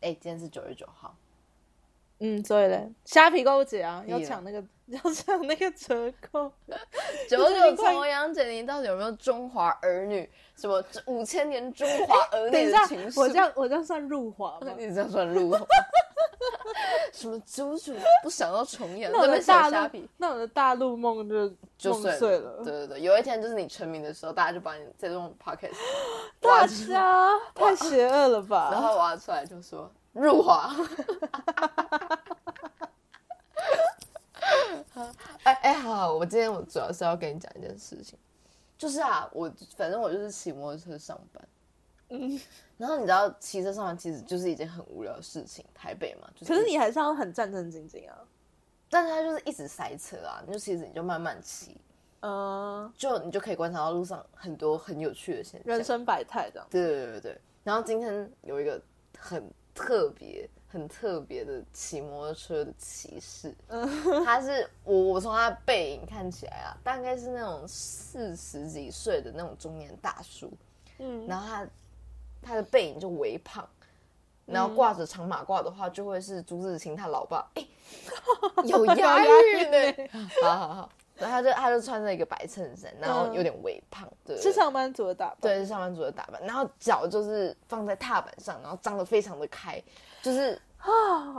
哎，今天是九月九号，嗯，所以嘞，虾皮购物节啊，要抢那个，要抢那个折扣。九九重阳节，你到底有没有中华儿女？什么五千年中华儿女 等一下我这样我这样算入华 吗？你这样算入华？什么猪猪不想要重演？那我的这边写大陆虾皮，那我的大陆梦就梦就碎碎了。对对对，有一天就是你成名的时候，大家就把你这种 podcast 大挖出来，家 太邪恶了吧 然吧？后挖出来就说入华。哎哎，好好，我今天我主要是要跟你讲一件事情，就是啊，我反正我就是骑摩托车上班，嗯，然后你知道骑车上班其实就是一件很无聊的事情，台北嘛，就是、可是你还是要很战战兢兢啊。但是它就是一直塞车啊，你就其实你就慢慢骑，嗯，就你就可以观察到路上很多很有趣的现象。人生百态这样。对对对对对。然后今天有一个很特别、很特别的骑摩托车的骑士，他是我我从他的背影看起来啊，大概是那种四十几岁的那种中年大叔，嗯，然后他他的背影就微胖。然后挂着长马褂的话，就会是朱自清他老爸，哎、有押韵呢。好好好，然后他就他就穿着一个白衬衫，然后有点微胖，对是上班族的打扮。对，是上班族的打扮，然后脚就是放在踏板上，然后张得非常的开，就是啊，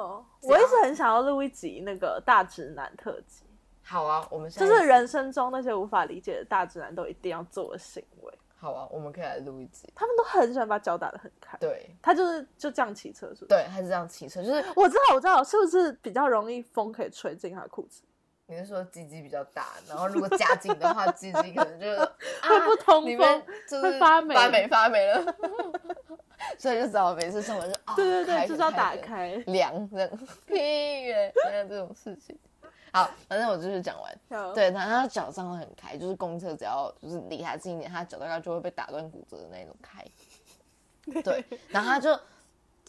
我一直很想要录一集那个大直男特辑，好啊，我们就是人生中那些无法理解的大直男都一定要做的行为。好啊，我们可以来录一集。他们都很喜欢把脚打得很开。对他就是就这样骑车，是不是？对，他是这样骑车，就是我知道，我知道，是不是比较容易风可以吹进他的裤子？你是说鸡鸡比较大，然后如果夹紧的话，鸡鸡可能就 会不通风就是会发霉发霉发霉了，所以就只好每次上班就啊，对对对，就是要打开。凉这样，屁耶，没有这种事情。好，反正我就是讲完。对，然后他脚张得很开，就是公车只要就是离他近一点，他脚大概就会被打断骨折的那种开。对，然后他就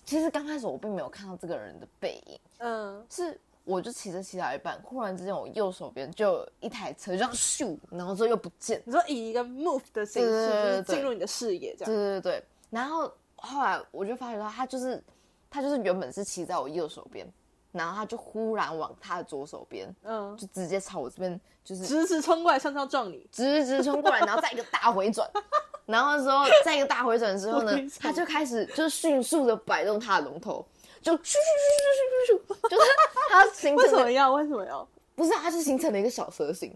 其实刚开始我并没有看到这个人的背影，嗯，是我就骑着骑到一半，忽然之间我右手边就有一台车，就这样咻，然后之后又不见。你说以一个 move 的形式，进入你的视野，这对样。对对对，然后后来我就发觉到他就是他就是原本是骑在我右手边，然后他就忽然往他的左手边，嗯，就直接朝我这边就是直直冲过来，像是要撞你。直直冲过来，然后再一个大回转，然后之后再一个大回转之后呢他就开始就是迅速的摆动他的龙头，就咻咻咻咻咻咻咻，就是他形成为什么要？为什么要？不是，他是形成了一个小蛇形，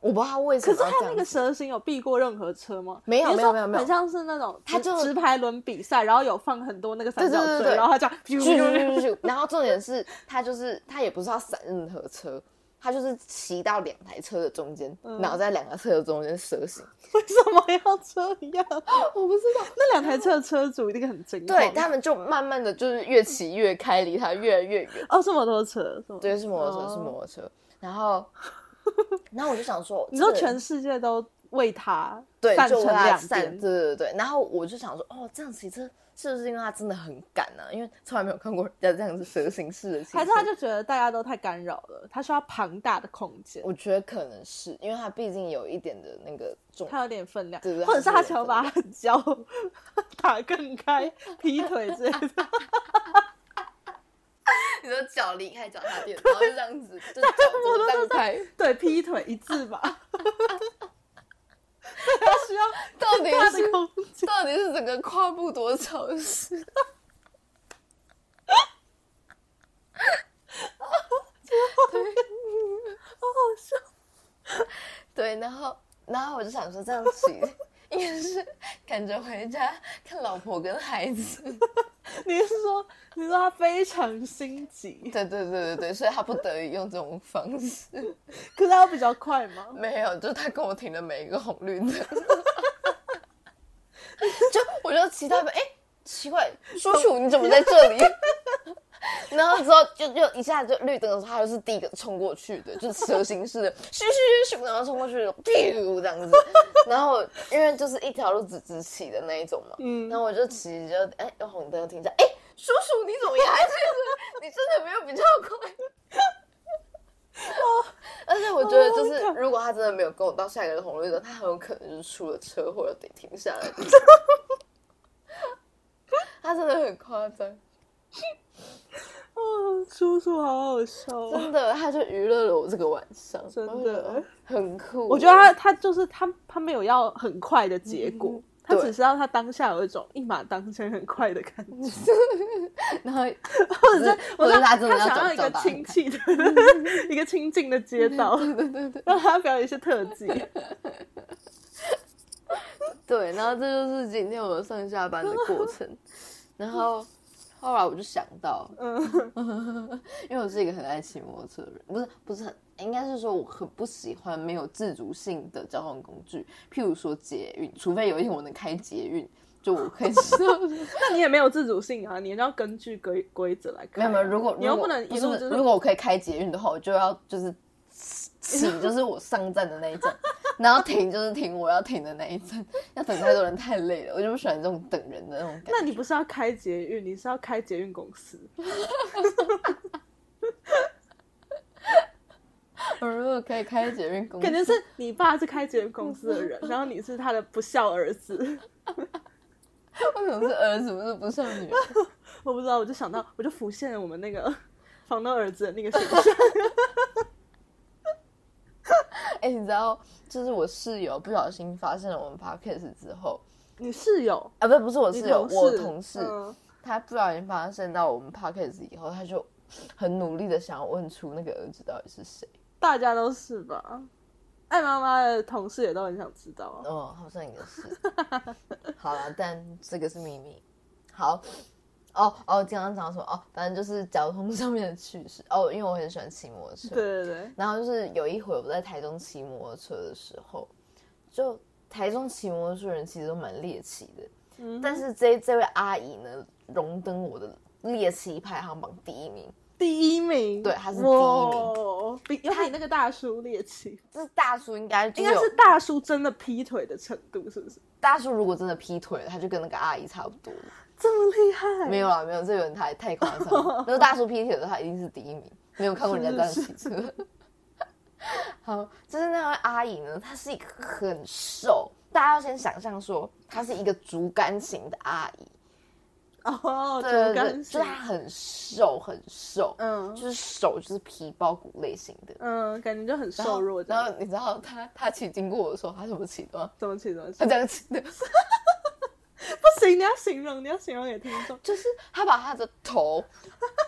我不知道为什么可是他那个蛇形有避过任何车吗？没有没有没有没有。很像是那种他就直排轮比赛然后有放很多那个三角锥然后他这样 然后重点是他就是他也不知道闪任何车他就是骑到两台车的中间然后在两个车的中间蛇形为什么要这样？我不知道。那两台车的车主一定很惊讶对他们就慢慢的就是越骑越开离他越来越远。哦是摩托车对是摩托车是摩托车。然后 然后我就想说，你说这个全世界都为他对，就为散，对，对对对。然后我就想说，哦，这样其实是不是因为他真的很赶呢、因为从来没有看过人家这样子蛇形式的。还是他就觉得大家都太干扰了，他需要庞大的空间，我觉得可能是因为他毕竟有一点的那个重，他有点分量，对对或者是他想要把他的脚 打更开，劈腿之类的。你说脚离开脚踏垫，然后就这样子，就脚 这样开，对，劈腿一致吧。他需要到底是。到底是整个跨步多潮湿？好好笑。对，然后然后我就想说这样骑，应该是赶着回家看老婆跟孩子。你是说，你说他非常心急，对对对对对，所以他不得已用这种方式。可是他比较快吗？没有，就是他跟我停的每一个红绿灯。就我就骑到一半，哎、奇怪，叔叔你怎么在这里？然后之后就就一下就绿灯的时候，他就是第一个冲过去的，就是蛇形式的，咻咻咻咻，然后冲过去，咻这样子。然后因为就是一条路直直骑的那一种嘛，嗯然后我就骑就哎，用红灯停下，哎、叔叔你怎么也还在这里？你真的没有比较快？而且我觉得，就是如果他真的没有跟我到下一个红绿灯，他很有可能就是出了车祸得停下来。他真的很夸张，哦，叔叔好好笑哦。真的，他就娱乐了我这个晚上，真的很酷。我觉得他他就是他他没有要很快的结果，嗯他只是要他当下有一种一马当先很快的感觉，然后或者是我者是他真的要想要一个亲戚的 一个亲近的街道，对对对让他表演一些特技。对，然后这就是今天我们上下班的过程。然后后来我就想到，嗯，因为我是一个很爱骑摩托车的人，不是不是很，应该是说我很不喜欢没有自主性的交通工具，譬如说捷运，除非有一天我能开捷运，就我可以知道。那你也没有自主性啊，你要根据规规则来看。没有没有，如果你又不能一路就是如果我可以开捷运的话，我就要就是起就是我上站的那一站，然后停就是停我要停的那一站，要等太多人太累了，我就不喜欢这种等人的那种感觉。那你不是要开捷运，你是要开捷运公司。我如果可以开捷运公司，感觉是你爸是开捷运公司的人，然后你是他的不孝儿子。为什么是儿子，不是不孝女儿？我不知道，我就想到，我就浮现了我们那个房东儿子的那个形象。哎、你知道，就是我室友不小心发现了我们 podcast 之后，你室友，啊，不是不是我室友，我同事，嗯他不小心发现到我们 podcast 以后，他就很努力的想要问出那个儿子到底是谁。大家都是吧？爱妈妈的同事也都很想知道啊。哦，好像也是。好了，但这个是秘密。好，哦哦，刚刚讲什么？哦，反正就是交通上面的趣事。哦，因为我很喜欢骑摩托车。对对对，然后就是有一回我在台中骑摩托车的时候，就台中骑摩托车的人其实都蛮猎奇的，嗯但是这这位阿姨呢，荣登我的猎奇排行榜第一名。第一名，对他是第一名哇，比有比那个大叔猎奇，这大叔应该应该是大叔真的劈腿的程度，是不是？大叔如果真的劈腿了，他就跟那个阿姨差不多了。这么厉害？没有啦，没有，这有点太太夸张了。那个大叔劈腿的他一定是第一名，没有看过人家这样骑车。好，就是那位阿姨呢，她是一个很瘦，大家要先想象说，她是一个竹竿型的阿姨，哦，对对型就是她很瘦很瘦，嗯就是手就是皮包骨类型的。嗯，感觉就很瘦弱。然后你知道她她骑经过我的时候，她怎么骑的吗？怎么骑怎么骑她？这样骑的，不行，你要形容，你要形容给听众。就是他把他的头，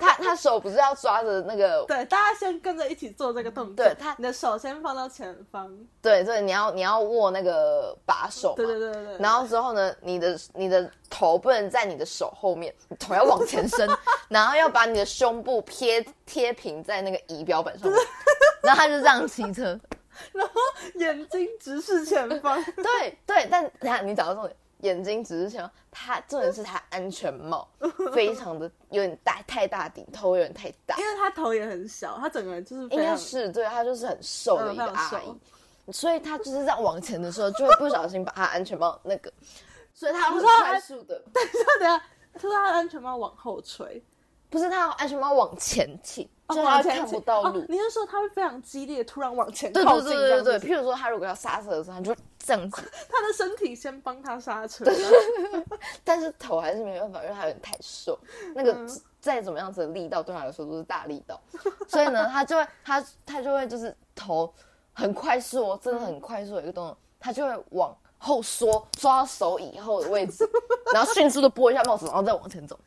他他手不是要抓着那个 对，大家先跟着一起做这个动作。对他你的手先放到前方。对对，你要你要握那个把手嘛，对对对对对。然后之后呢，你的你的头不能在你的手后面，你头要往前伸，然后要把你的胸部贴贴平在那个仪表板上面，然后他就这样骑车。然后眼睛直视前方。对对，但等一下你找到重点，眼睛只是想他重点是他安全帽 非常的有点大太大顶，头有点太大，因为他头也很小，他整个人就是应该是对他就是很瘦的一个阿姨。所以他就是这样往前的时候，就会不小心把他安全帽那个，所以他很不知道他快速的，等一下，等一下他的安全帽往后吹，不是他安全帽往前倾，哦就是他往前倾看不到路哦。你是说他会非常激烈，突然往前对靠近对对对对对？譬如说他如果要刹车的时候，他就这样子，他的身体先帮他刹车。但是头还是没办法，因为他有点太瘦，那个嗯再怎么样子的力道对他来说都是大力道，所以呢，他就会他他就会就是头很快速哦，真的很快速的一个动作，他就会往后缩，抓到手以后的位置，然后迅速的拨一下帽子，然后再往前走。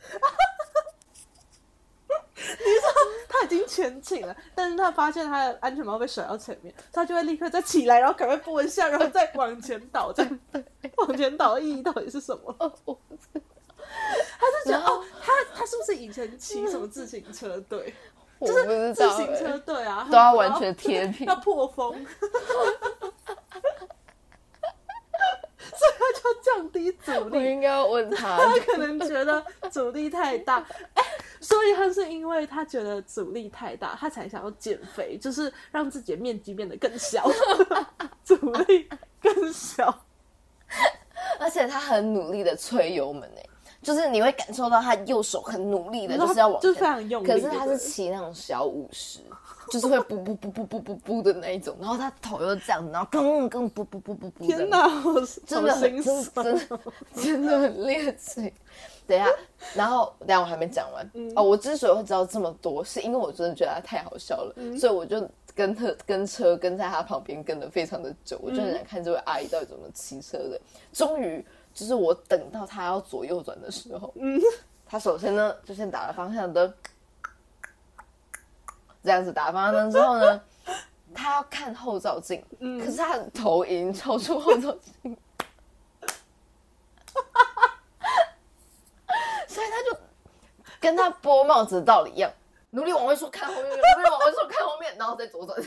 他已经前倾了，但是他发现他的安全帽被甩到前面，他就会立刻再起来，然后赶快拨一下，然后再往前倒。这样 往前倒的意义到底是什么？他是觉得哦，他他是不是以前骑什么自行车队？我不知自行车欸，队啊，都要完全贴平要破风，所以他就降低阻我力。应该要问他。他可能觉得阻力太大，哎、所以他是因为他觉得阻力太大，他才想要减肥，就是让自己的面积变得更小，阻力更小。而且他很努力的吹油门诶，就是你会感受到他右手很努力的，就是要往前，就非常用力可是他是骑那种小五十，就是会噗噗噗噗噗噗噗的那一种，然后他头又这样，然后更更噗噗噗噗噗，天哪，好 真的很真的真的很猎奇。等一下，然后等下我还没讲完、哦。我之所以会知道这么多，是因为我真的觉得他太好笑了，所以我就跟他跟车跟在他旁边跟了非常的久，我就很想看这位阿姨到底怎么骑车的。终于，就是我等到他要左右转的时候，嗯，他首先呢就先打了方向灯，这样子打方向灯之后呢，他要看后照镜，可是他的头已经超出后照镜。所以他就跟他拨帽子的道理一样，努力往回说看后面，努力往回说看后面，然后再左转。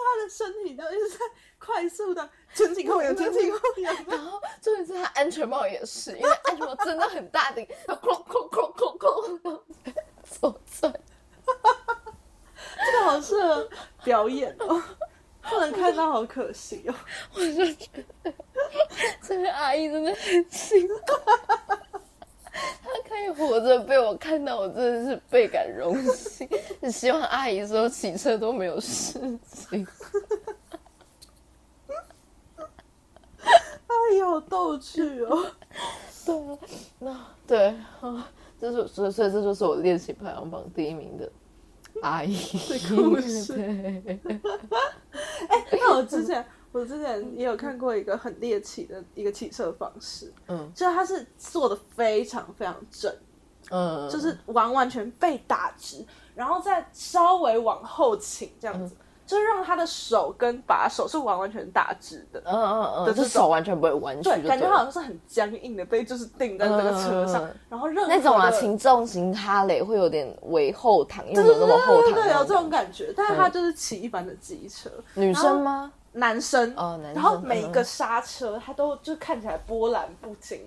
是他的身体就一直在快速的前进后仰，前进后仰。然后重点是他安全帽也是，因为 安全帽真的很大顶，然后哐哐哐哐哐，然后再左转。这个好适合表演哦，不能看到好可惜哦。我就觉得这个阿姨真的很辛苦，她可以活着被我看到，我真的是倍感荣幸。只 希望阿姨说骑车都没有事情。阿姨好逗趣哦。对啊，那对啊，这是所以所以这就是我练习排行榜第一名的阿姨的故事对，那我之前我之前也有看过一个很猎奇的一个骑车方式，嗯就是他是做的非常非常正，嗯，就是完完全被打直，然后再稍微往后倾这样子，就是让他的手跟把手是完完全打直的。嗯嗯嗯，就手完全不会弯曲感觉好像是很僵硬的，被就是定在这个车上，然后任何那种啊，的轻重型哈雷会有点为后躺，又对对没有那么后躺对有这种种感觉。但是他就是骑一般的机车，女生吗？男生哦男生然后每一嗯个刹车他都就看起来波澜不惊，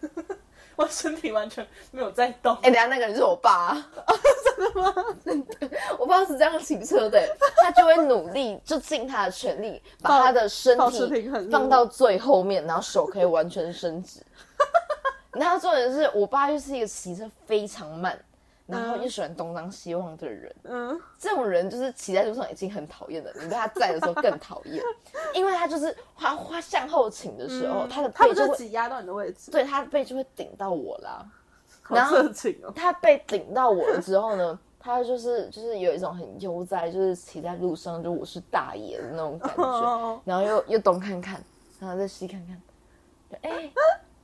我身体完全没有在动。哎、等一下那个人是我爸、真的吗？我爸是这样骑车的，他就会努力，就尽他的全力，把他的身体放到最后面，然后手可以完全伸直。然后重点是我爸就是一个骑车非常慢，然后又喜欢东张西望的人。嗯，这种人就是骑在路上已经很讨厌了，你被他载的时候更讨厌，因为他就是他他向后倾的时候，他的嗯他不背就会挤压到你的位置？对他的背就会顶到我啦。好然后色情哦。他被顶到我了之后呢，他就是就是有一种很悠哉，就是骑在路上就我是大爷的那种感哦觉，然后又又东看看，然后再西看看，就哎、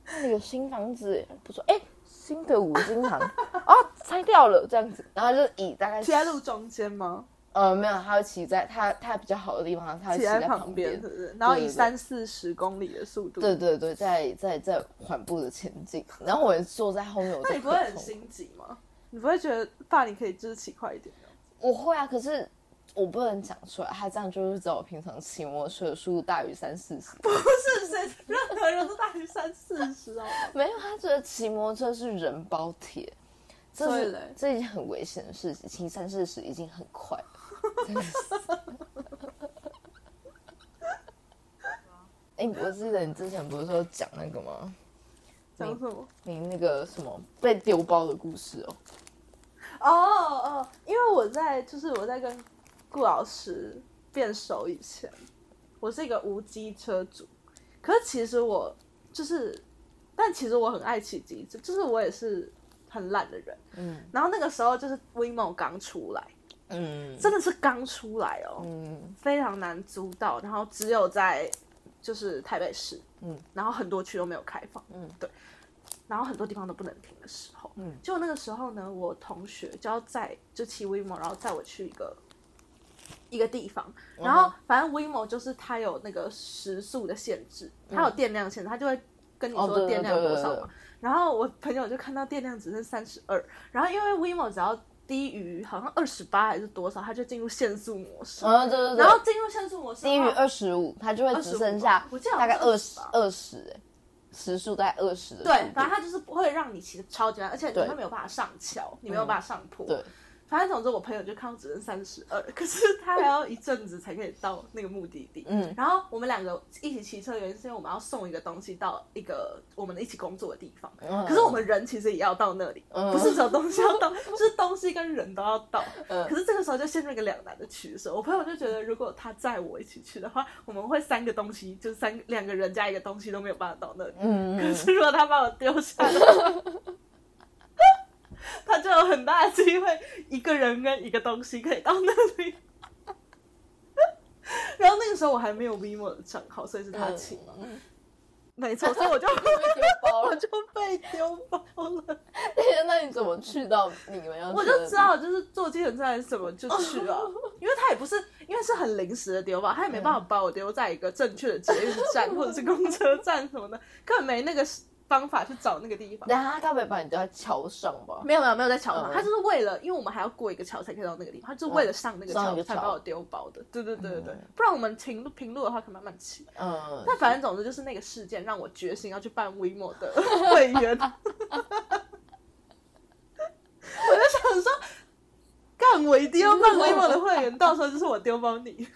那里有新房子，不错，哎、新的五金行 哦，拆掉了这样子，然后就以大概 骑在路中间吗？呃没有，他会骑在他他比较好的地方，他会骑骑在在旁边，边是，不是？然后以三四十公里的速度，对对对，在在在缓步的前进，然后我也坐在后面，我就那你不会很心急吗？你不会觉得爸你可以就是骑快一点吗？我会啊，可是我不能讲出来，他这样就是知道我平常骑摩托车的速度大于三四十。不是谁，任何人都大于三四十哦。没有，他觉得骑摩托车是人包铁，这是这已经很危险的事情。骑三四十已经很快了，真的是。哎、我记得你之前不是说讲那个吗？讲什么？你那个什么被丢包的故事哦？哦哦，因为我在就是我在跟顾老师变熟以前，我是一个无机车主，可是其实我就是，但其实我很爱骑机车，就是我也是很懒的人。嗯。然后那个时候就是 WeMo 刚出来，嗯。真的是刚出来哦，嗯。非常难租到，然后只有在就是台北市，嗯，然后很多区都没有开放，嗯，对，然后很多地方都不能停的时候，嗯，就那个时候呢，我同学就要载就骑 WeMo，然后载我去一个一个地方，嗯然后反正 WeMo 就是它有那个时速的限制，它有电量限制，它就会跟你说电量多少嘛。然后我朋友就看到电量只剩三十二，然后因为 WeMo 只要低于好像二十八还是多少，它就进入限速模式。嗯，对对对。然后进入限速模式，低于二十五，它就会只剩下我记得大概二十28二十，哎，时速大概二十。对，反正它就是不会让你骑的超级慢，而且你会没有办法上桥，你没有办法上坡。对，反正总之我朋友就看到只剩三十二，可是 他还要一阵子才可以到那个目的地。嗯然后我们两个一起骑车，原因是因为我们要送一个东西到一个我们一起工作的地方。嗯可是我们人其实也要到那里，嗯不是只有东西要到，就是东西跟人都要到。嗯可是这个时候就陷入一个两难的取舍。我朋友就觉得，如果他载我一起去的话，我们会三个东西，就是三个两个人加一个东西都没有办法到那里。嗯可是如果他把我丢下的话，他就有很大的机会，一个人跟一个东西可以到那里。然后那个时候我还没有 Vimo 的账号，所以是他请嘛。嗯没错，所以我就 被丢包了。我就被丢包了。那你怎么去到你们要？我就知道，就是坐计程车还是什么就去啊，因为他也不是，因为是很临时的丢包，他也没办法把我丢在一个正确的捷运站或者是公车站什么的，根本没那个方法去找那个地方。等下他该不会把你丢在桥上吧？没有没有没有在桥上，嗯他就是为了，因为我们还要过一个桥才可以到那个地方，他就是为了上那个桥才把我丢包的。对对对对对嗯，不然我们平路平路的话可以慢慢骑。嗯，但反正总之就是那个事件让我决心要去办 WeMo 的会员，我就想说，干我一定要办 WeMo 的会员，到时候就是我丢包你。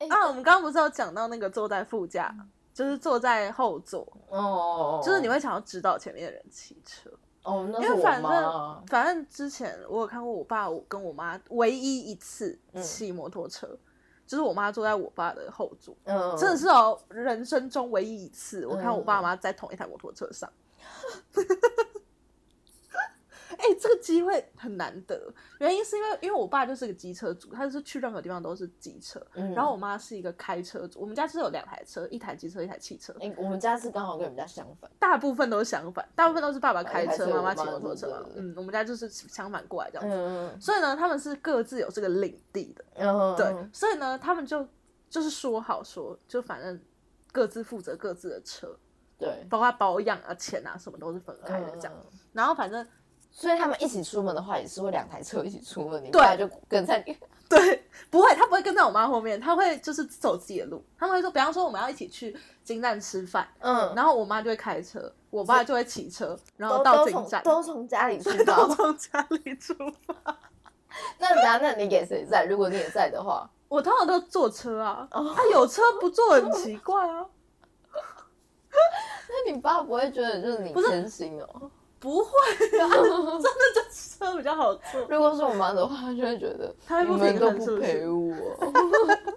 啊，我们刚刚不是有讲到那个坐在副驾，就是坐在后座，哦，就是你会想要指导前面的人骑车，哦，那因为反正。反正之前我有看过我爸我跟我妈唯一一次嗯骑摩托车，就是我妈坐在我爸的后座，嗯，真的是哦，人生中唯一一次，我看嗯我爸妈在同一台摩托车上。哎、这个机会很难得，原因是因为因为我爸就是个机车主，他就是去任何地方都是机车，嗯。然后我妈是一个开车族，我们家是有两台车，一台机车，一台汽车，哎、我们家是刚好跟你们家相反。大部分都是相反，大部分都是爸爸开车，妈妈骑摩托车嗯，我们家就是相反过来这样子，嗯所以呢，他们是各自有这个领地的，嗯，对，所以呢，他们就就是说好说，就反正各自负责各自的车，对，包括保养啊、钱啊什么都是分开的这样。嗯然后反正所以他们一起出门的话，也是会两台车一起出门，你对爸就跟在你。对，不会，他不会跟在我妈后面，他会就是走自己的路。他们会说，比方说我们要一起去金站吃饭，嗯，然后我妈就会开车，我爸就会骑车，然后到金站，都从家里出都发。从家里出发。那等下，那你给谁在？如果你也在的话，我通常都坐车啊，哦他有车不坐很奇怪啊。那你爸不会觉得就是你偏心哦？不会啊，真的就车比较好坐。如果是我妈的话，她就会觉得她会不你们都平衡是不陪我。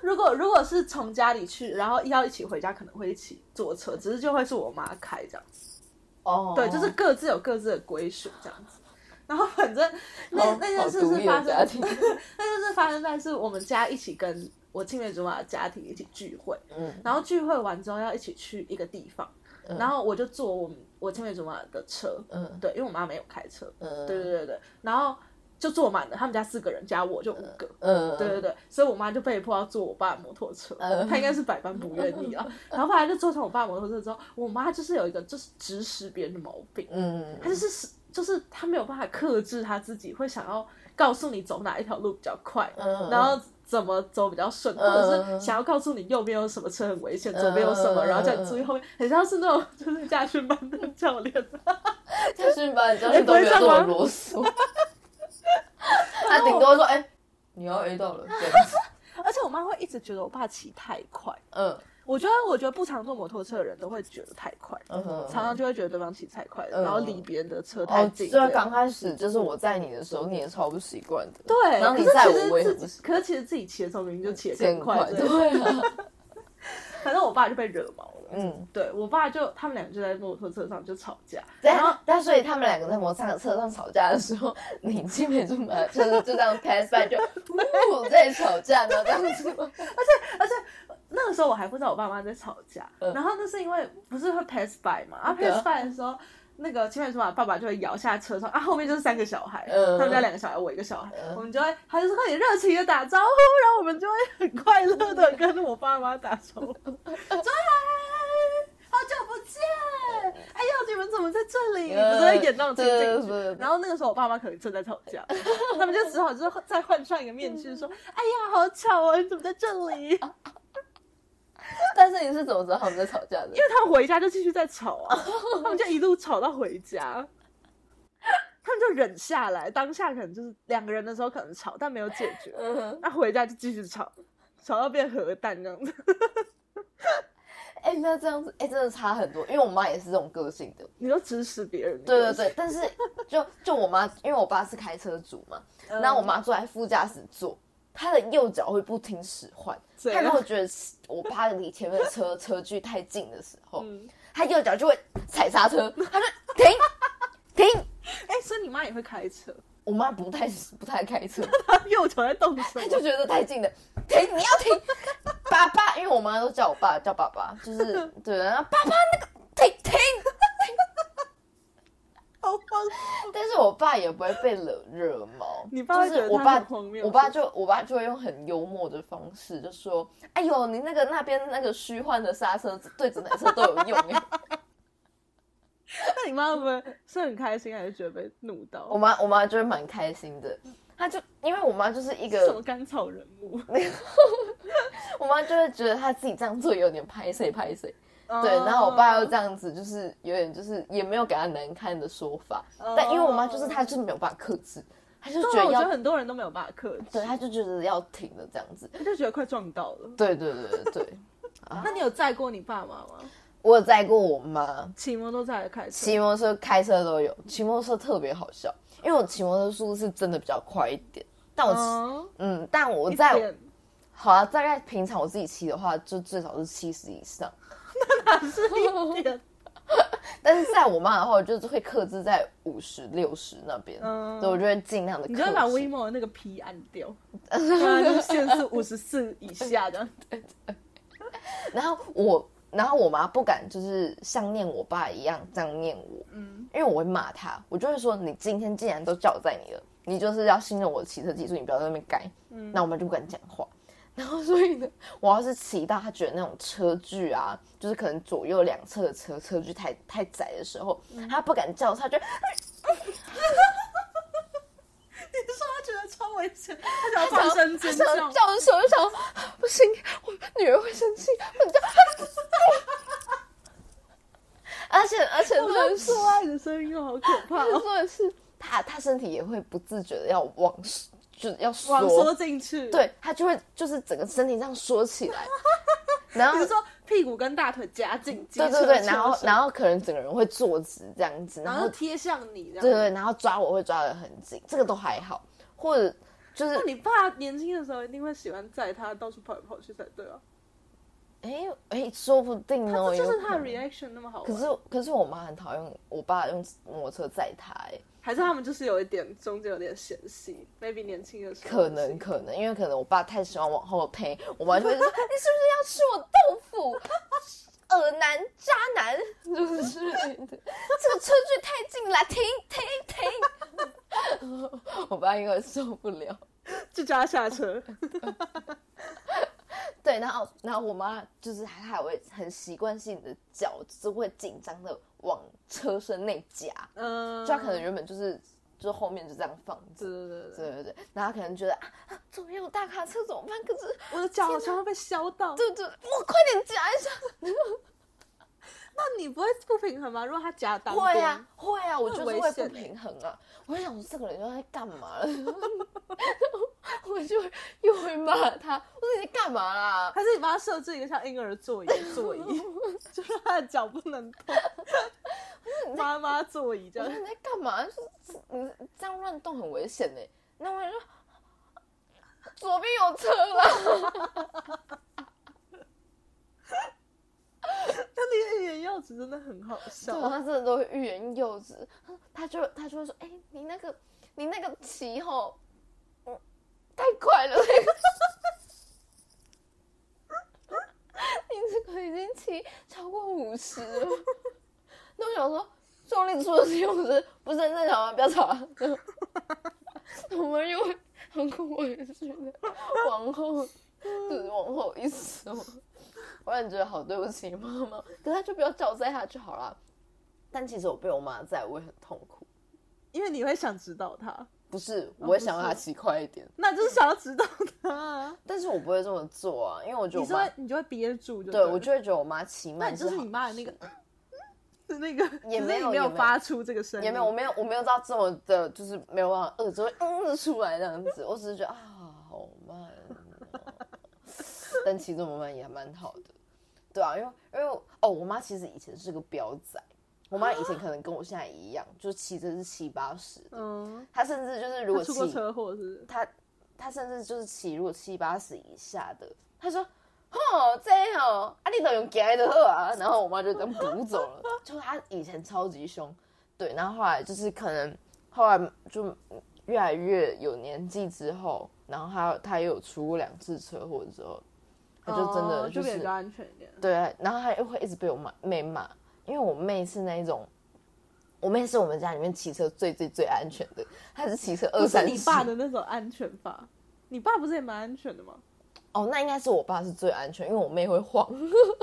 如果如果是从家里去，然后要一起回家，可能会一起坐车，只是就会是我妈开这样子。哦，对，就是各自有各自的归属这样子。然后反正那好那件事是发生，那件事发生在是我们家一起跟我青梅竹马的家庭一起聚会，嗯然后聚会完之后要一起去一个地方，嗯。然后我就坐我们我青梅竹马的车，嗯。对，因为我妈没有开车，嗯，对对对对，然后就坐满了，他们家四个人加我就五个，嗯，对对对，所以我妈就被迫要坐我爸的摩托车，嗯。她应该是百般不愿意啊。然后后来就坐上我爸摩托车之后，我妈就是有一个就是指使别人的毛病，嗯，她就是就是她没有办法克制她自己，会想要告诉你走哪一条路比较快，嗯。然后怎么走比较顺，或者是想要告诉你右边有什么车很危险，左边有什么，嗯然后叫你注意后面，很像是那种就是驾训班的教练。驾训班你教练都没有这么啰嗦，他顶多说：“哎，你要 A 到了。”这样子，而且我妈会一直觉得我爸骑太快，嗯我觉得我觉得不常坐摩托车的人都会觉得太快。常常就会觉得对方骑太快然后离别人的车太哦，近。虽然刚开始就是我在你的时候，你也超不习惯的，对，然后你可是载我，我也其实自己，很不习可是其实自己骑的时候明明就骑得，更快，对对 啊，反正我爸就被惹毛了。嗯，对我爸就他们两个就在摩托车上就吵架，然然后后但所以他们两个在摩托车上吵架的时候，你基本就把就是就这样 pass by 就呜在吵架，然后这样子 而且，而且那个时候我还不知道我爸妈在吵架，嗯。然后那是因为不是会 pass by 嘛，啊 pass by 的时候。那个青梅竹马爸爸就会摇下车窗啊，后面就是三个小孩，嗯。他们家两个小孩，我一个小孩，嗯。我们就会，他就是快点热情的打招呼，然后我们就会很快乐的跟我爸妈打招呼，说嗨，好久不见，哎呀，你们怎么在这里？不是在演那种情景然后那个时候我爸妈可能正在吵架，他们就只好就是再换上一个面具说：“哎呀，好巧哦，你怎么在这里？” 但是你是怎么知道他们在吵架的？因为他们回家就继续在吵啊，他们就一路吵到回家，他们就忍下来。当下可能就是两个人的时候可能吵，但没有解决，那回家就继续吵，吵到变核弹这样子。哎、那这样子，哎、真的差很多。因为我妈也是这种个性的，你就指使别人，对对对。但是就就我妈，因为我爸是开车族嘛，嗯然后我妈坐在副驾驶座，她的右脚会不听使唤。他如果觉得我爸离前面的车车距太近的时候，嗯，她右脚就会踩刹车，他说停 停。哎、所以你妈也会开车，我妈不太不太开车，她右脚在动？她就觉得太近了，停，你要停，爸爸，因为我妈都叫我爸叫爸爸，就是 对，然后爸爸那个停停，但是我爸也不会被惹惹毛，你爸就是我爸我爸就我爸就会用很幽默的方式就说，哎呦，你那个那边那个虚幻的刹车对整台车都有用哎，那你妈会不会是很开心，还是觉得被怒到？我妈我妈就会蛮开心的，她就因为我妈就是一个什么个，甘草人物？我妈就会觉得她自己这样做有点拍谁拍谁。对，哦然后我爸又这样子，就是有点就是也没有给他难看的说法，但因为我妈就是她就是没有办法克制，她就觉得要我觉得很多人都没有办法克制，对，她就觉得要停了这样子。他就觉得快撞到了。对对对对对，那你有载过你爸妈吗？我有载过我妈，骑摩托车还是开车？骑摩托车、开车都有，骑摩托车特别好笑，因为我骑摩托车速度是真的比较快一点，但我骑嗯，嗯，但我一在好啊，大概平常我自己骑的话，就最少是七十以上。是一点，但是在我妈的话，我就是会克制在五十六十那边，嗯所以我就会尽量的克你就把制。WeMo 的那个 P 按掉，对啊，就是限速五十四以下的。对对。然后我，然后我妈不敢就是像念我爸一样这样念我，嗯，因为我会骂她，我就会说你今天既然都叫在你了，你就是要信任我的骑车技术，你不要在那边改。嗯那我妈就不敢讲话。然后所以呢，我要是骑到他觉得那种车距啊，就是可能左右两侧的车车距太太窄的时候，嗯她不敢叫，他就你说他觉得超危险，他想要放声尖想叫，叫的时候就想不行，我女儿会生气，不能叫。而且而且我真的是，说爱的声音又好可怕哦，真的是，他他身体也会不自觉的要往就是要缩。往缩进去。，对，他就会就是整个身体这样缩起来，然后比如说屁股跟大腿夹紧，对对对，然后然后可能整个人会坐直这样子，然后贴向你。对对，然后抓我会抓的很紧，这个都还好，或者就是那你爸年轻的时候一定会喜欢载他到处跑来跑去才对啊，哎哎，说不定哦，就是他的 reaction 那么好。可是可是我妈很讨厌我爸用摩托车载他，哎，还是他们就是有一点中间有点嫌隙，maybe 年轻的时候可能可能，因为可能我爸太喜欢往后推，我妈就会说你是不是要吃我豆腐？恶男渣男，就是。这个车距太近了，停停停！我爸因为受不了。就叫他下车。对，然后然后我妈就是她还会很习惯性的脚就是会紧张的往车身内夹，嗯，就他可能原本就是就是后面就这样放着。对对对对，对对对，然后他可能觉得啊啊，左边有大卡车怎么办？可是，我的脚好像会被削到。对对，我快点夹一下。那你不会不平衡吗？如果他夹单会边啊，会啊，我就是危会不平衡啊。我就想说这个人又在干嘛了，我就又会骂他，我说你在干嘛啦？还是你帮他设置一个像婴儿座椅的座椅，就是他的脚不能动，妈妈座椅这样。我说你在干嘛？就是你这样乱动很危险呢。那我就说左边有车啦。那你欲言又止真的很好，笑。他真的都会欲言又止，他就他就会说，哎、你那个你那个骑吼，嗯，太快了，那个。你这个已经骑超过五十了，那我想说，重力出的是五十，不是很正常吗？不要吵啊！我们又会很委屈的往后，就是往后一缩。我突然觉得好对不起妈妈，可是他就不要叫载他就好了。但其实我被我妈载，我也很痛苦。因为你会想指导他，不是，我会想让他骑快一点，那就是想要指导他。但是我不会这么做啊，因为我觉得我你是会，你就会憋住就对我就会觉得我妈骑慢就是你，妈的那个，是那个，也没没有没有发出这个声音，也没有，我没有，我没有到这么的，就是没有办法遏制会嗯的出来这样子，我只是觉得啊，但骑这么慢也蛮好的，对啊，因为因为哦，我妈其实以前是个彪仔，我妈以前可能跟我现在一样，就骑着是七八十的，嗯，她甚至就是如果出过车祸是不是？他他甚至就是骑如果七八十以下的，她说。哦，这样哦，啊，你都用行的好啊，然后我妈就这样补走了。就她以前超级凶，对，然后后来就是可能后来就越来越有年纪之后，然后她她也有出过两次车祸之后，他就真的就是比较安全一点。对，然后他又会一直被我妈妹骂，因为我妹是那一种，我妹是我们家里面骑车最最最安全的，她是骑车二三十。爸的那种安全法，你爸不是也蛮安全的吗？哦，那应该是我爸是最安全，因为我妹会晃，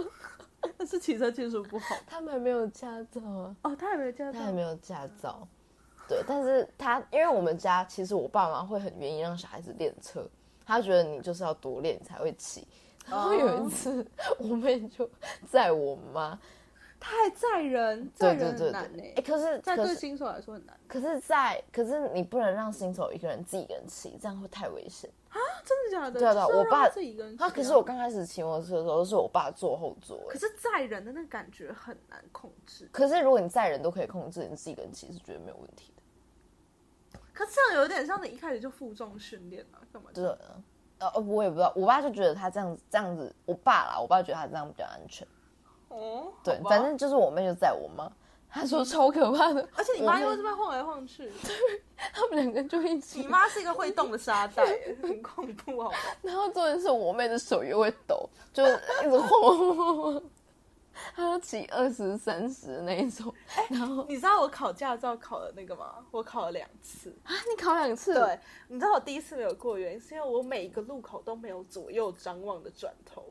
但是骑车技术不好他们还没有驾照啊，哦，他还没有驾照他还没有驾照。对，但是他因为我们家其实我爸妈会很愿意让小孩子练车，他觉得你就是要多练才会骑。然后有一次，我妹就载我妈，她还载人，载人很难呢、哎、可是在对新手来说很难可是在可是你不能让新手一个人自己一个人骑，这样会太危险啊。真的假的？对啊对啊我爸自己一个人骑啊，可是我刚开始骑摩托车的时候都是我爸坐后座、哎可是载人的那个感觉很难控制。可是如果你载人都可以控制，你自己一个人骑是绝对没有问题的。可这样有点像你一开始就负重训练啊，干嘛？对，呃，我也不知道，我爸就觉得他这样子这样子，我爸啦，我爸觉得他这样比较安全。哦，对反正就是我妹就在我妈，她说超可怕的，而且你妈又这边晃来晃去，他们两个就一起你，妈是一个会动的沙袋，很恐怖，好吗？然后重点是我妹的手又会抖，就一直晃晃晃晃，她要骑二十三十那一种，然后你知道我考驾照考的那个吗？我考了两次。啊，你考两次，对，你知道我第一次没有过原因，是因为我每一个路口都没有左右张望的转头，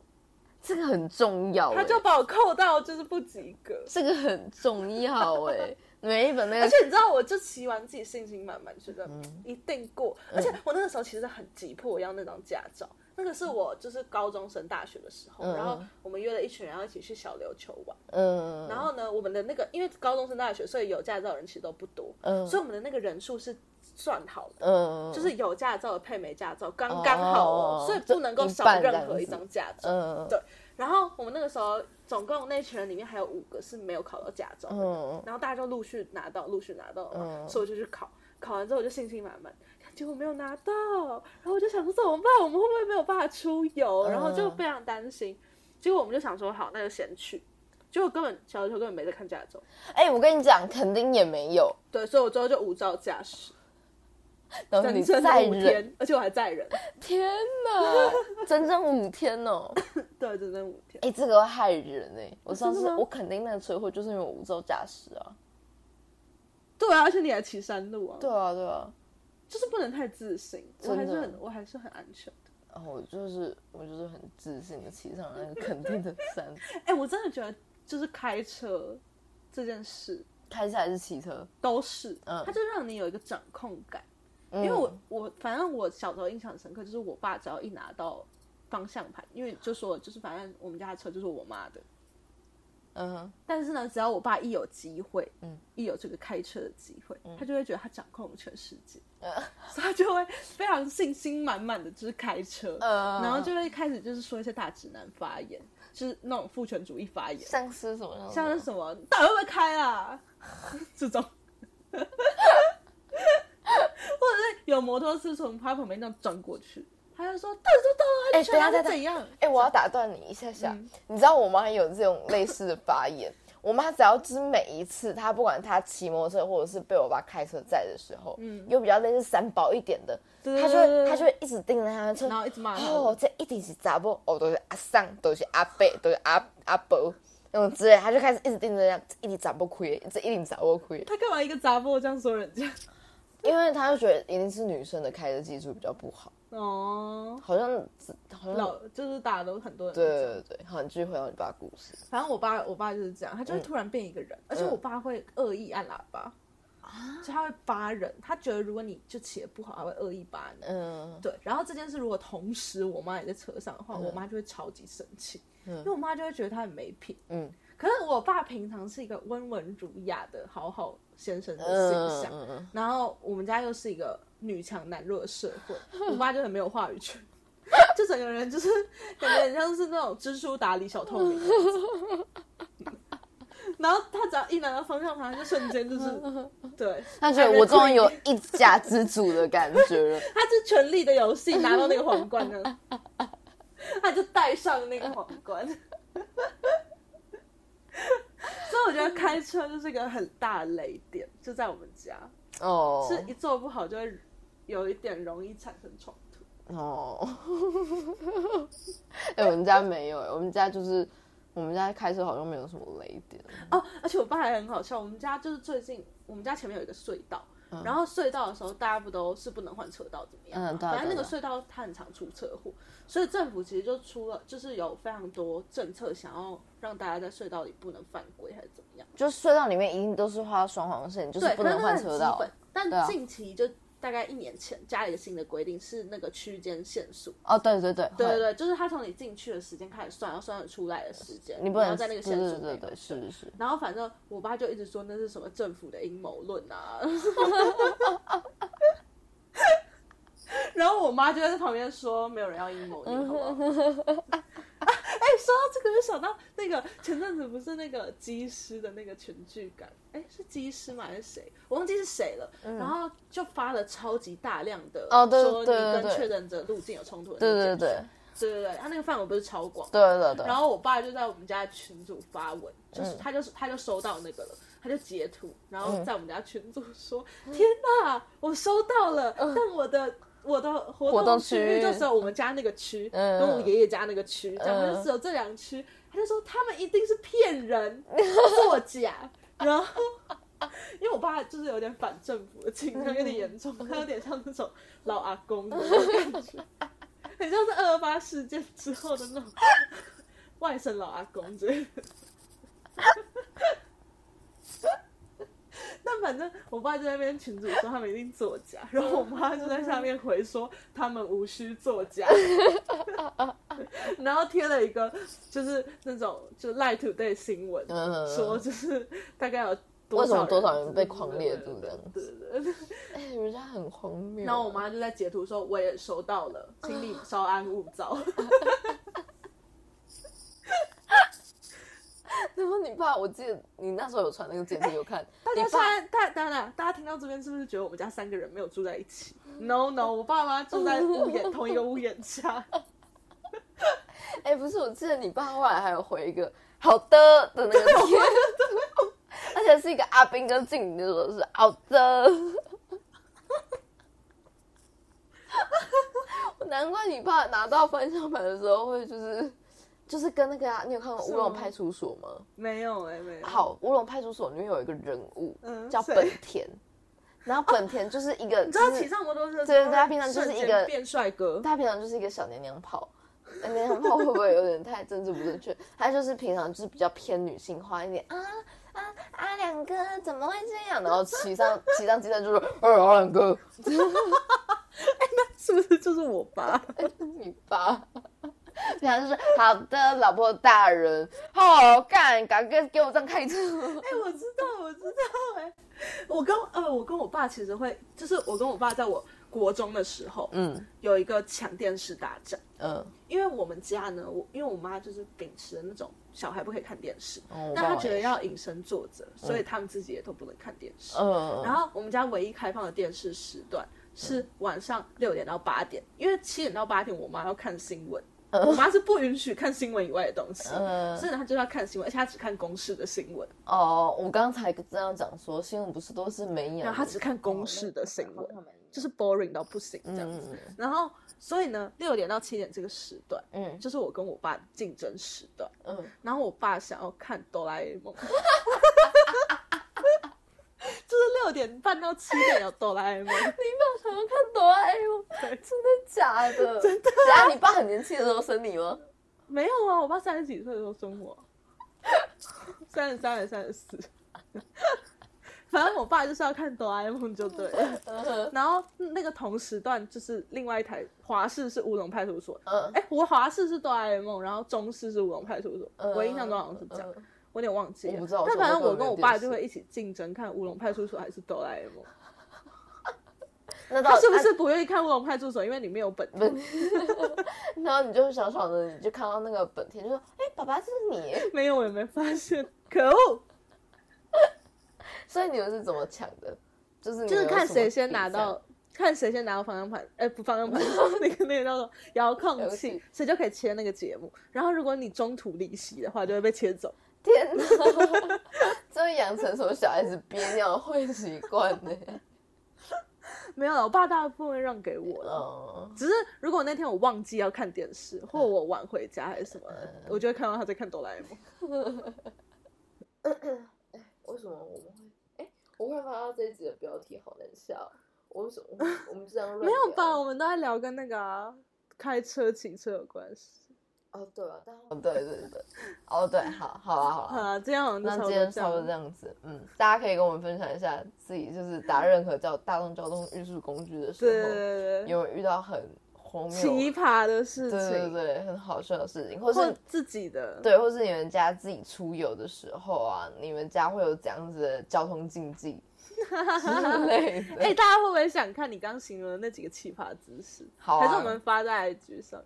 这个很重要欸，他就把我扣到就是不及格。这个很重要哎，每一本那个而且你知道，我就骑完自己信心满满，觉得一定过。而且我那个时候其实很急迫要那张驾照，那个是我就是高中升大学的时候，嗯然后我们约了一群人要一起去小琉球玩。嗯，然后呢，我们的那个因为高中升大学，所以有驾照的人其实都不多，嗯所以我们的那个人数是算好的。嗯，就是有驾照的配没驾照，刚刚好哦，哦所以不能够少任何一张驾照。嗯对然后我们那个时候总共那群人里面还有五个是没有考到驾照的，嗯然后大家就陆续拿到，陆续拿到了嘛，嗯所以我就去考。考完之后我就信心满满，结果没有拿到，然后我就想说怎么办？我们会不会没有办法出游？嗯然后就非常担心。结果我们就想说好，那就先去。结果根本小琉球根本没在看驾照，哎、我跟你讲，肯定也没有。对，所以我最后就无照驾驶，然后你五载人，天，而且我还载人，天哪，整整五天哦！对，整整五天。哎、这个会害人哎、我上次我肯定那个车祸就是因为我无照驾驶啊。对啊，而且你还骑山路啊，对啊，对啊。就是不能太自信，我还是很我还是很安全的。然后我就是我就是很自信的骑上了那个肯定的山，哎、我真的觉得就是开车这件事开车还是骑车？都是，嗯它就让你有一个掌控感。因因为我我反正我小时候印象很深刻，就是我爸只要一拿到方向盘，因为就说就是反正我们家的车就是我妈的，嗯哼。但是呢，只要我爸一有机会，嗯。一有这个开车的机会，他就会觉得他掌控了全世界，呃 所以他就会非常信心满满的，就是开车，呃然后就会开始就是说一些大直男发言，就是那种父权主义发言，像是什么样？像是什么你到底会不会开啊？这种。或者是有摩托车从他旁边这样转过去，他就说：“到底说到底哎安全还等一下怎样？”哎、我要打断你一下下，嗯。你知道我妈有这种类似的发言。我妈只要就是每一次，她不管她骑摩托车或者是被我爸开车载的时候，嗯，有比较类似三宝一点的，她就会她就会一直盯着她的车，然后一直骂哦，这一定是查某，哦，都是阿桑，都是阿伯，都是阿阿伯那种之类，她就开始一直盯着这样，这一定查不亏，这一定杂不亏，他干嘛一个杂波这样说人家？因为她就觉得一定是女生的开车技术比较不好，哦，好像好像老就是大家都很多人对对对，好，你继续回到你爸的故事。反正我爸我爸就是这样，他就会突然变一个人，而且我爸会恶意按喇叭，就他会扒人，他觉得如果你就骑的不好，他会恶意扒你。嗯，对，然后这件事如果同时我妈也在车上的话，我妈就会超级生气，因为我妈就会觉得他很没品。嗯，可是我爸平常是一个温文儒雅的好好先生的形象，然后我们家又是一个女强男弱的社会，我爸就很没有话语权，就整个人就是感觉很像是那种知书达理小透明。然后他只要一拿到方向盘，就瞬间就是 对，他觉得我终于有一家之主的感觉了。他是权力的游戏拿到那个皇冠呢，他就戴上那个皇冠。所以我觉得开车就是一个很大的雷点，就在我们家，哦，是一做不好就会有一点容易产生冲突。哦，哎、我们家没有、哎，我们家就是我们家开车好像没有什么雷点。哦，而且我爸还很好笑，我们家就是最近我们家前面有一个隧道。然后隧道的时候，大家不都是不能换车道怎么样吗？嗯对啊反正那个隧道它很常出车祸，所以政府其实就出了，就是有非常多政策，想要让大家在隧道里不能犯规还是怎么样。就是隧道里面一定都是画双黄线，就是，不能换车道。但近期就大概一年前加了一个新的规定，是那个区间限速。哦，对对对，对对对，就是他从你进去的时间开始算，要算得出来的时间，你不能要在那个限对速内对对对，是是是。然后反正我爸就一直说那是什么政府的阴谋论啊，然后我妈就在旁边说没有人要阴谋论，好不好？哎、说到这个就想到那个前阵子不是那个机师的那个全剧感，哎、是机师吗还是谁？我忘记是谁了。然后就发了超级大量的嗯哦对说你对对对跟确认者路径有冲突的对那个对对对对对，他那个范围不是超广，对对对。然后我爸就在我们家群组发文，就是他就是他就收到那个了，他就截图，然后在我们家群组说：“天哪，我收到了，但我的。”我的活活动动区域就只有我们家那个区，嗯跟我爷爷家那个区，这样嗯他就只有这两区。他就说他们一定是骗人、作假，然后因为我爸就是有点反政府的倾向，有点严重，他有点像那种老阿公的那种感觉，很像是二二八事件之后的那种外甥老阿公之类的。但反正我爸就在那边群主说他们一定作假，然后我妈就在下面回说他们无需作假，然后贴了一个就是那种就 Lie Today 新闻，嗯说就是大概有多为什么少多少人被狂列对住这样对对对。哎、你们家很荒谬。然后我妈就在截图说我也收到了，请你稍安勿躁。然后你爸，我记得你那时候有传那个截图有看，大家现在，大当然，大家听到这边是不是觉得我们家三个人没有住在一起？No No，我爸妈住在屋檐同一个屋檐下。哎、不是，我记得你爸后来还有回一个好的的那个贴，而且是一个阿斌跟静怡说是好的。难怪你爸拿到方向盘的时候会就是就是跟那个啊，你有看过《乌龙派出所》吗？没有哎、没有。好，《乌龙派出所》里面有一个人物、叫嗯叫本田，然后本田就是一个，你知道就是骑上摩托车，对对他平常就是一个变帅哥。他平常就是一个小娘娘炮，呃 娘娘炮会不会有点太政治不正确？他就是平常就是比较偏女性化一点啊啊阿两哥怎么会这样？然后骑上骑上机车就说呃 阿两哥，哎，那是不是就是我爸？你爸。平常就是好的，老婆大人，好干，赶快给我这样开车。哎、我知道，我知道、哎，我跟呃，我跟我爸其实会，就是我跟我爸在我国中的时候，嗯有一个抢电视大战。嗯，因为我们家呢，我因为我妈就是秉持的那种小孩不可以看电视，哦那她觉得要隐身作则，所以他们自己也都不能看电视。嗯，然后我们家唯一开放的电视时段是晚上六点到八点，因为七点到八点我妈要看新闻，我妈是不允许看新闻以外的东西，嗯所以她就要看新闻，而且她只看公式的新闻，哦，我刚才这样讲说，新闻不是都是没演，然后她只看公式的新闻，就是 boring 到不行这样子。嗯然后所以呢，六点到七点这个时段，嗯就是我跟我爸竞争时段。嗯，然后我爸想要看哆啦 A 梦，就是六点半到七点有哆啦 A 梦，你爸想要看哆啦 A 梦，真的假的？真的、啊。你爸很年轻的时候生你吗？没有啊，我爸三十几岁的时候生我，三十三还是三十四？反正我爸就是要看哆啦 A 梦就对了。然后那个同时段就是另外一台华视是乌龙派出所，嗯。哎、我华视是哆啦 A 梦，然后中视是乌龙派出所，嗯。我印象中好像是这样，嗯我有点忘记了。我不知道但反正我跟我爸就会一起竞争，看乌龙派出所还是哆啦 A 梦。他是不是不愿意看乌龙派出所？因为里面有本本？然后你就小小的，你就看到那个本田，就说：“哎、爸爸，这是你。没有，我也没发现。可恶！”所以你们是怎么抢的？就是你就是看谁先拿到，看谁先拿到方向盘，哎、不方向盘，那个那个叫做遥控器，谁就可以切那个节目。然后如果你中途离席的话，就会被切走。天哪，这会养成什么小孩子憋尿的坏习惯呢？没有了，我爸大部分会让给我了。哦，只是如果那天我忘记要看电视，或我晚回家还是什么的，我就会看到他在看哆啦 A 梦。为什么我们会？哎、我忽然发现这一集的标题好难笑。我为什么我们这样 没有吧？我们都在聊跟那个、啊、开车、骑车有关系。哦，对啊，但哦，对对对，哦对，好，好啊，好啊。啊，今天好像就那今天差不多这样子，嗯，大家可以跟我们分享一下自己就是搭任何叫大众交通运输工具的时候对候，对对，有遇到很荒奇谬、葩的事情对对，对，很好笑的事情，或或是自己的，对，或是你们家自己出游的时候啊，你们家会有怎样子的交通禁忌 之类的？哎、大家会不会想看你刚形容的那几个奇葩姿势？好啊还是我们发在 IG 上？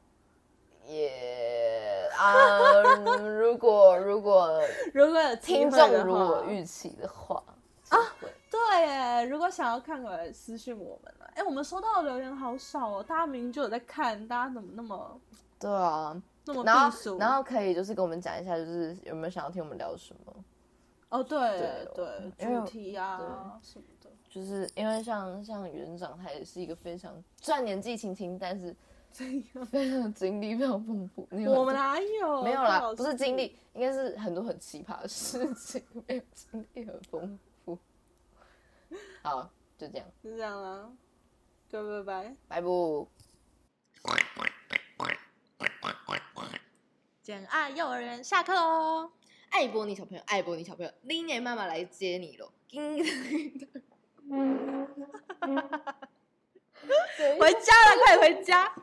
也啊，如果如果 如果有听众如我预期的话啊，对耶，如果想要看，过来私信我们了。哎，我们收到的留言好少哦，大家明明就有在看，大家怎么那么对啊，那么然后？然后可以就是跟我们讲一下，就是有没有想要听我们聊什么？哦，对对对，主题啊什么的，就是因为像像园长，他也是一个非常虽然年纪轻轻，但是非常经历非常丰富。你有我们哪有？没有啦，不是笑经历，应该是很多很奇葩的事情，没有经历很丰富。好，就这样，就这样啦，各位拜拜。拜不。简爱幼儿园下课喽，爱波尼小朋友，爱波尼小朋友，林年妈妈来接你喽！叮 回家了，快回家。